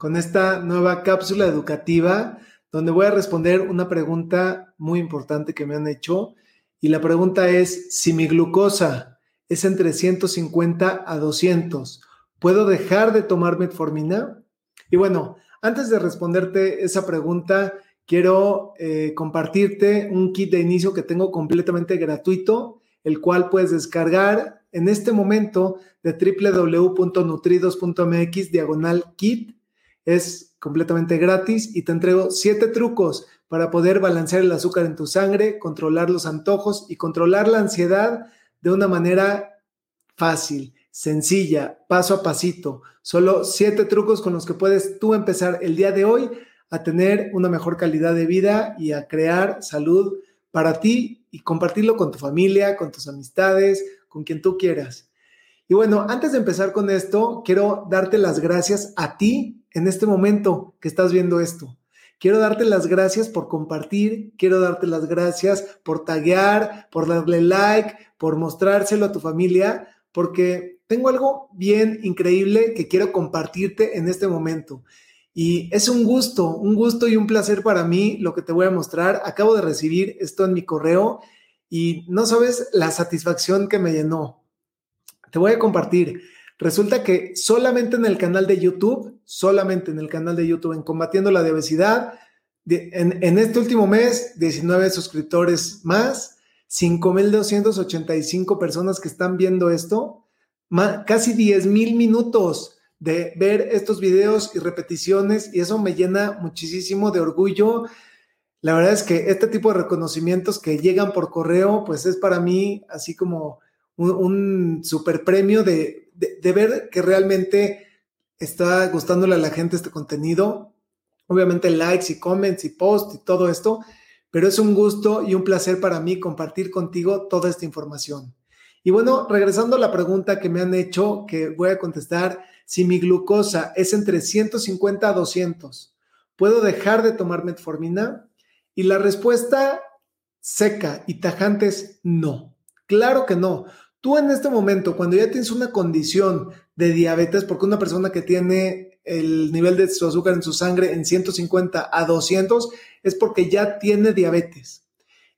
con esta nueva cápsula educativa donde voy a responder una pregunta muy importante que me han hecho. Y la pregunta es, si mi glucosa es entre 150 a 200, ¿puedo dejar de tomar metformina? Y bueno, antes de responderte esa pregunta, quiero eh, compartirte un kit de inicio que tengo completamente gratuito, el cual puedes descargar en este momento de www.nutridos.mx diagonal kit es completamente gratis y te entrego siete trucos para poder balancear el azúcar en tu sangre, controlar los antojos y controlar la ansiedad de una manera fácil, sencilla, paso a pasito. Solo siete trucos con los que puedes tú empezar el día de hoy a tener una mejor calidad de vida y a crear salud para ti y compartirlo con tu familia, con tus amistades, con quien tú quieras. Y bueno, antes de empezar con esto, quiero darte las gracias a ti en este momento que estás viendo esto. Quiero darte las gracias por compartir, quiero darte las gracias por taguear, por darle like, por mostrárselo a tu familia, porque tengo algo bien increíble que quiero compartirte en este momento. Y es un gusto, un gusto y un placer para mí lo que te voy a mostrar. Acabo de recibir esto en mi correo y no sabes la satisfacción que me llenó. Te voy a compartir. Resulta que solamente en el canal de YouTube, solamente en el canal de YouTube, en Combatiendo la Obesidad, en, este último mes, 19 suscriptores más, 5.285 personas que están viendo esto, casi 10.000 minutos de ver estos videos y repeticiones, y eso me llena muchísimo de orgullo. La verdad es que este tipo de reconocimientos que llegan por correo, pues es para mí así como un, super premio de, ver que realmente está gustándole a la gente este contenido. Obviamente likes y comments y posts y todo esto, pero es un gusto y un placer para mí compartir contigo toda esta información. Y bueno, regresando a la pregunta que me han hecho, que voy a contestar, si mi glucosa es entre 150 a 200, ¿puedo dejar de tomar metformina? Y la respuesta seca y tajante es no. Claro que no. Tú en este momento, cuando ya tienes una condición de diabetes, porque una persona que tiene el nivel de su azúcar en su sangre en 150 a 200 es porque ya tiene diabetes.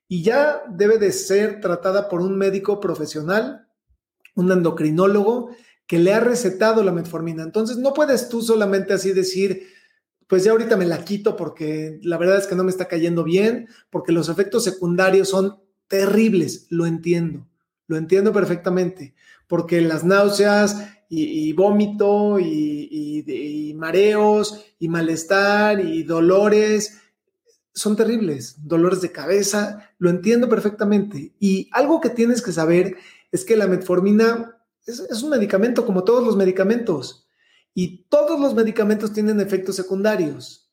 Y ya debe de ser tratada por un médico profesional, un endocrinólogo que le ha recetado la metformina. Entonces no puedes tú solamente así decir, pues ya ahorita me la quito porque la verdad es que no me está cayendo bien, porque los efectos secundarios son terribles, lo entiendo lo entiendo perfectamente, porque las náuseas y, vómito y, mareos y malestar y dolores son terribles, dolores de cabeza, lo entiendo perfectamente. Y algo que tienes que saber es que la metformina es, un medicamento como todos los medicamentos y todos los medicamentos tienen efectos secundarios.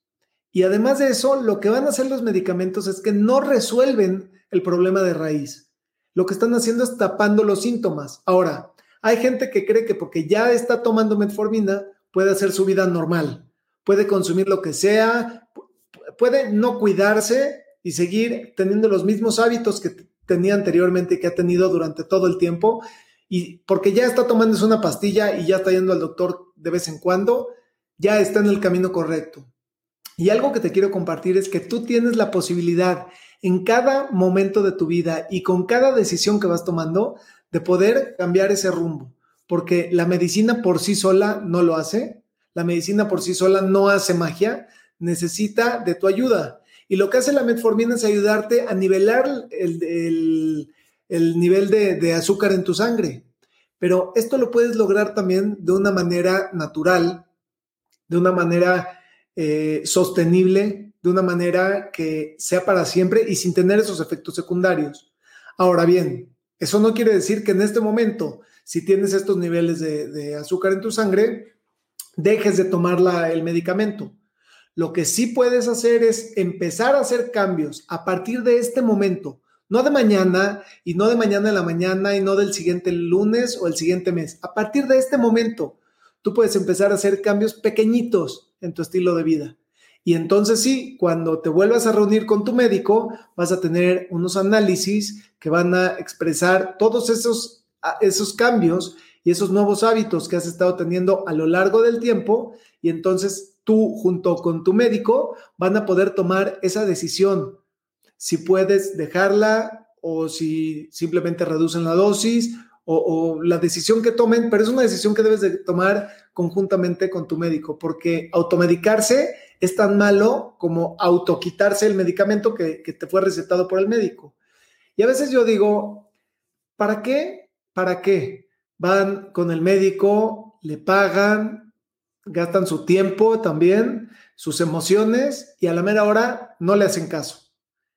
Y además de eso, lo que van a hacer los medicamentos es que no resuelven el problema de raíz lo que están haciendo es tapando los síntomas. Ahora, hay gente que cree que porque ya está tomando metformina puede hacer su vida normal, puede consumir lo que sea, puede no cuidarse y seguir teniendo los mismos hábitos que tenía anteriormente y que ha tenido durante todo el tiempo. Y porque ya está tomándose una pastilla y ya está yendo al doctor de vez en cuando, ya está en el camino correcto. Y algo que te quiero compartir es que tú tienes la posibilidad en cada momento de tu vida y con cada decisión que vas tomando de poder cambiar ese rumbo, porque la medicina por sí sola no lo hace, la medicina por sí sola no hace magia, necesita de tu ayuda. Y lo que hace la metformina es ayudarte a nivelar el, nivel de, de azúcar en tu sangre. Pero esto lo puedes lograr también de una manera natural, de una manera eh, sostenible de una manera que sea para siempre y sin tener esos efectos secundarios. Ahora bien, eso no quiere decir que en este momento, si tienes estos niveles de, azúcar en tu sangre, dejes de tomar el medicamento. Lo que sí puedes hacer es empezar a hacer cambios a partir de este momento, no de mañana y no de mañana en la mañana y no del siguiente lunes o el siguiente mes. A partir de este momento, tú puedes empezar a hacer cambios pequeñitos en tu estilo de vida. Y entonces sí, cuando te vuelvas a reunir con tu médico, vas a tener unos análisis que van a expresar todos esos, esos cambios y esos nuevos hábitos que has estado teniendo a lo largo del tiempo. Y entonces tú junto con tu médico van a poder tomar esa decisión. Si puedes dejarla o si simplemente reducen la dosis o, la decisión que tomen, pero es una decisión que debes de tomar conjuntamente con tu médico, porque automedicarse es tan malo como autoquitarse el medicamento que, te fue recetado por el médico. Y a veces yo digo, ¿para qué? ¿Para qué? Van con el médico, le pagan, gastan su tiempo también, sus emociones y a la mera hora no le hacen caso.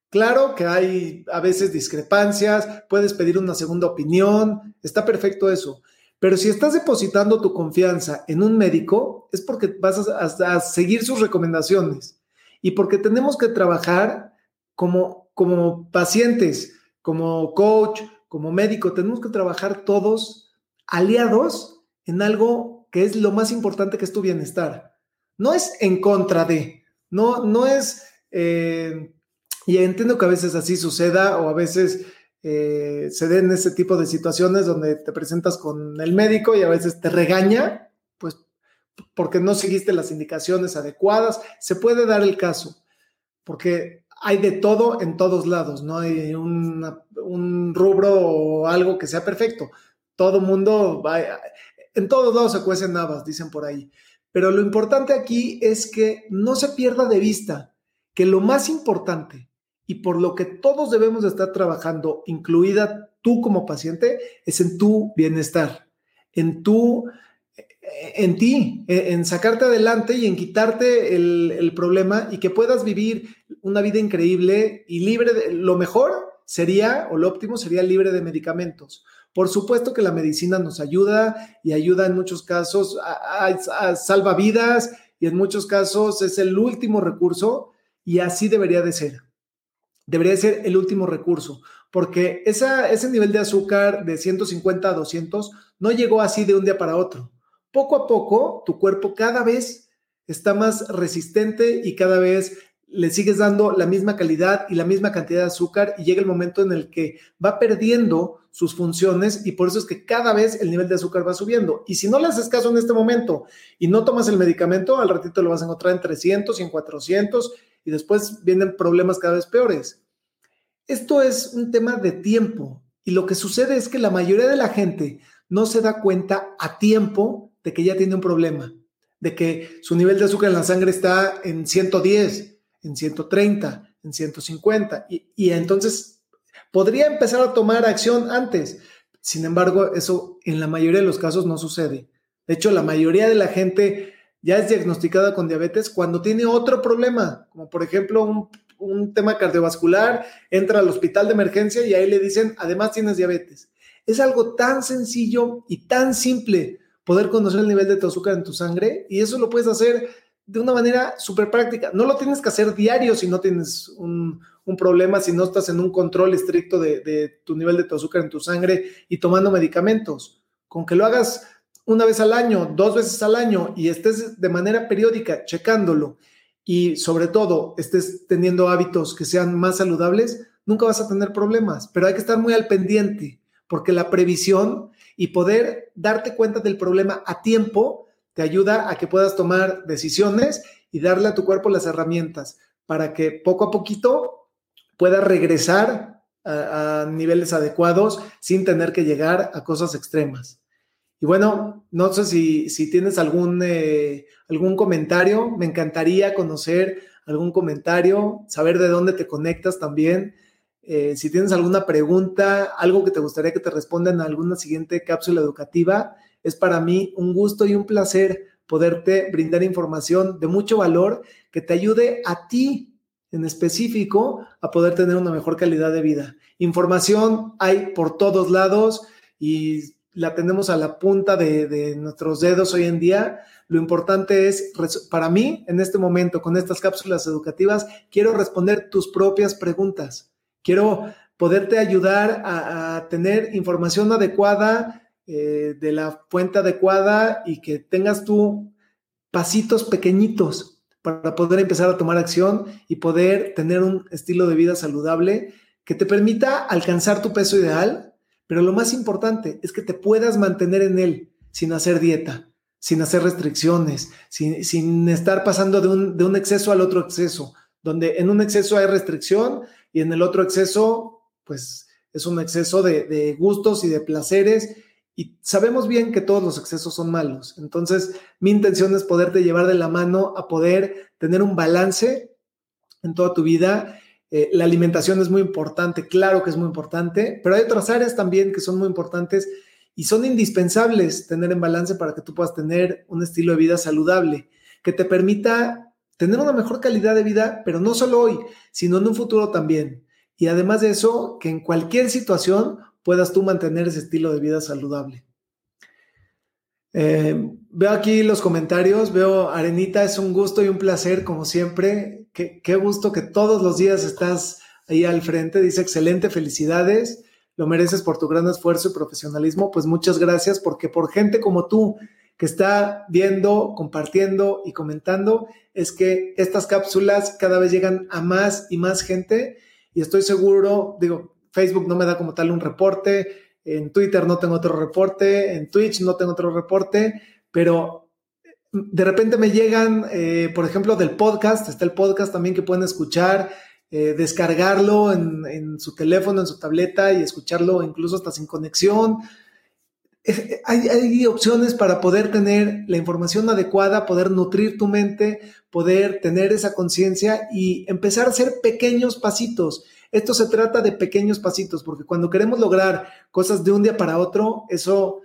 Claro que hay a veces discrepancias, puedes pedir una segunda opinión, está perfecto eso. Pero si estás depositando tu confianza en un médico, es porque vas a, seguir sus recomendaciones y porque tenemos que trabajar como, como pacientes, como coach, como médico, tenemos que trabajar todos aliados en algo que es lo más importante que es tu bienestar. No es en contra de, no, no es... Eh, y entiendo que a veces así suceda o a veces eh, se den ese tipo de situaciones donde te presentas con el médico y a veces te regaña, pues porque no seguiste las indicaciones adecuadas. Se puede dar el caso, porque hay de todo en todos lados, no hay un rubro o algo que sea perfecto. Todo mundo, va, en todos lados se cuecen habas, dicen por ahí. Pero lo importante aquí es que no se pierda de vista que lo más importante y por lo que todos debemos de estar trabajando, incluida tú como paciente, es en tu bienestar, en tu, en ti, en sacarte adelante y en quitarte el, problema y que puedas vivir una vida increíble y libre de, lo mejor sería, o lo óptimo sería libre de medicamentos. Por supuesto que la medicina nos ayuda y ayuda en muchos casos, a salva vidas y en muchos casos es el último recurso y así debería de ser debería ser el último recurso, porque ese nivel de azúcar de 150 a 200 no llegó así de un día para otro. Poco a poco, tu cuerpo cada vez está más resistente y cada vez le sigues dando la misma calidad y la misma cantidad de azúcar y llega el momento en el que va perdiendo sus funciones y por eso es que cada vez el nivel de azúcar va subiendo. Y si no le haces caso en este momento y no tomas el medicamento, al ratito lo vas a encontrar en 300 y en 400 y después vienen problemas cada vez peores. Esto es un tema de tiempo y lo que sucede es que la mayoría de la gente no se da cuenta a tiempo de que ya tiene un problema, de que su nivel de azúcar en la sangre está en 110, en 130, en 150 y, y entonces podría empezar a tomar acción antes. Sin embargo, eso en la mayoría de los casos no sucede. De hecho, la mayoría de la gente ya es diagnosticada con diabetes cuando tiene otro problema, como por ejemplo un, tema cardiovascular, entra al hospital de emergencia y ahí le dicen, además tienes diabetes. Es algo tan sencillo y tan simple poder conocer el nivel de tu azúcar en tu sangre y eso lo puedes hacer de una manera súper práctica. No lo tienes que hacer diario si no tienes un, problema, si no estás en un control estricto de, de tu nivel de tu azúcar en tu sangre y tomando medicamentos. Con que lo hagas una vez al año, dos veces al año y estés de manera periódica checándolo y sobre todo estés teniendo hábitos que sean más saludables, nunca vas a tener problemas, pero hay que estar muy al pendiente porque la previsión y poder darte cuenta del problema a tiempo te ayuda a que puedas tomar decisiones y darle a tu cuerpo las herramientas para que poco a poquito pueda regresar a, a niveles adecuados sin tener que llegar a cosas extremas. Y bueno, no sé si, si tienes algún, eh, algún comentario, me encantaría conocer algún comentario, saber de dónde te conectas también. Eh, si tienes alguna pregunta, algo que te gustaría que te responda en alguna siguiente cápsula educativa, es para mí un gusto y un placer poderte brindar información de mucho valor que te ayude a ti en específico a poder tener una mejor calidad de vida. Información hay por todos lados y la tenemos a la punta de, nuestros dedos hoy en día. Lo importante es, para mí, en este momento, con estas cápsulas educativas, quiero responder tus propias preguntas. Quiero poderte ayudar a, tener información adecuada, eh, de la fuente adecuada y que tengas tú pasitos pequeñitos para poder empezar a tomar acción y poder tener un estilo de vida saludable que te permita alcanzar tu peso ideal, pero lo más importante es que te puedas mantener en él sin hacer dieta, sin hacer restricciones, sin, estar pasando de un, exceso al otro exceso, donde en un exceso hay restricción y en el otro exceso, pues es un exceso de, de gustos y de placeres y sabemos bien que todos los excesos son malos. Entonces, mi intención es poderte llevar de la mano a poder tener un balance en toda tu vida eh, la alimentación es muy importante, claro que es muy importante, pero hay otras áreas también que son muy importantes y son indispensables tener en balance para que tú puedas tener un estilo de vida saludable, que te permita tener una mejor calidad de vida, pero no solo hoy, sino en un futuro también. Y además de eso, que en cualquier situación puedas tú mantener ese estilo de vida saludable. Eh, veo aquí los comentarios, veo Arenita, es un gusto y un placer como siempre. Qué, gusto que todos los días estás ahí al frente. Dice, excelente, felicidades, lo mereces por tu gran esfuerzo y profesionalismo. Pues muchas gracias porque por gente como tú que está viendo, compartiendo y comentando, es que estas cápsulas cada vez llegan a más y más gente y estoy seguro, digo, Facebook no me da como tal un reporte, en Twitter no tengo otro reporte, en Twitch no tengo otro reporte, pero de repente me llegan, eh, por ejemplo, del podcast, está el podcast también que pueden escuchar, eh, descargarlo en, su teléfono, en su tableta y escucharlo incluso hasta sin conexión. hay, hay, opciones para poder tener la información adecuada, poder nutrir tu mente, poder tener esa conciencia y empezar a hacer pequeños pasitos. Esto se trata de pequeños pasitos, porque cuando queremos lograr cosas de un día para otro, eso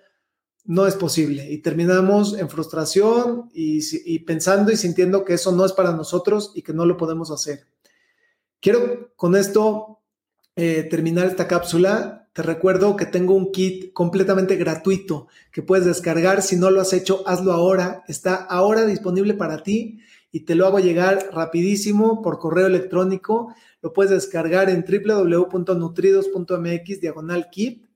no es posible y terminamos en frustración y, pensando y sintiendo que eso no es para nosotros y que no lo podemos hacer. Quiero con esto eh, terminar esta cápsula. Te recuerdo que tengo un kit completamente gratuito que puedes descargar. Si no lo has hecho, hazlo ahora. Está ahora disponible para ti y te lo hago llegar rapidísimo por correo electrónico. Lo puedes descargar en www.nutridos.mx diagonal kit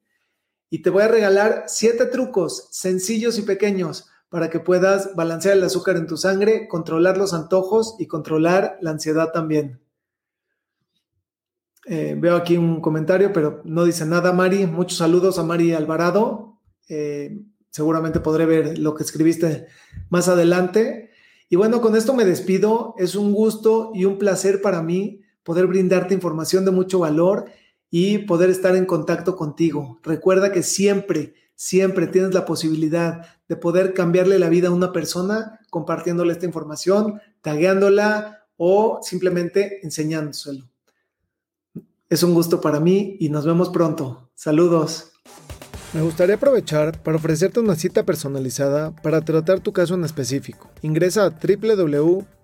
y te voy a regalar siete trucos sencillos y pequeños para que puedas balancear el azúcar en tu sangre, controlar los antojos y controlar la ansiedad también. Eh, veo aquí un comentario, pero no dice nada, Mari. Muchos saludos a Mari Alvarado. Eh, seguramente podré ver lo que escribiste más adelante. Y bueno, con esto me despido. Es un gusto y un placer para mí poder brindarte información de mucho valor y poder estar en contacto contigo. Recuerda que siempre, siempre tienes la posibilidad de poder cambiarle la vida a una persona compartiéndole esta información, tagueándola o simplemente enseñándoselo. Es un gusto para mí y nos vemos pronto. Saludos. Me gustaría aprovechar para ofrecerte una cita personalizada para tratar tu caso en específico. Ingresa a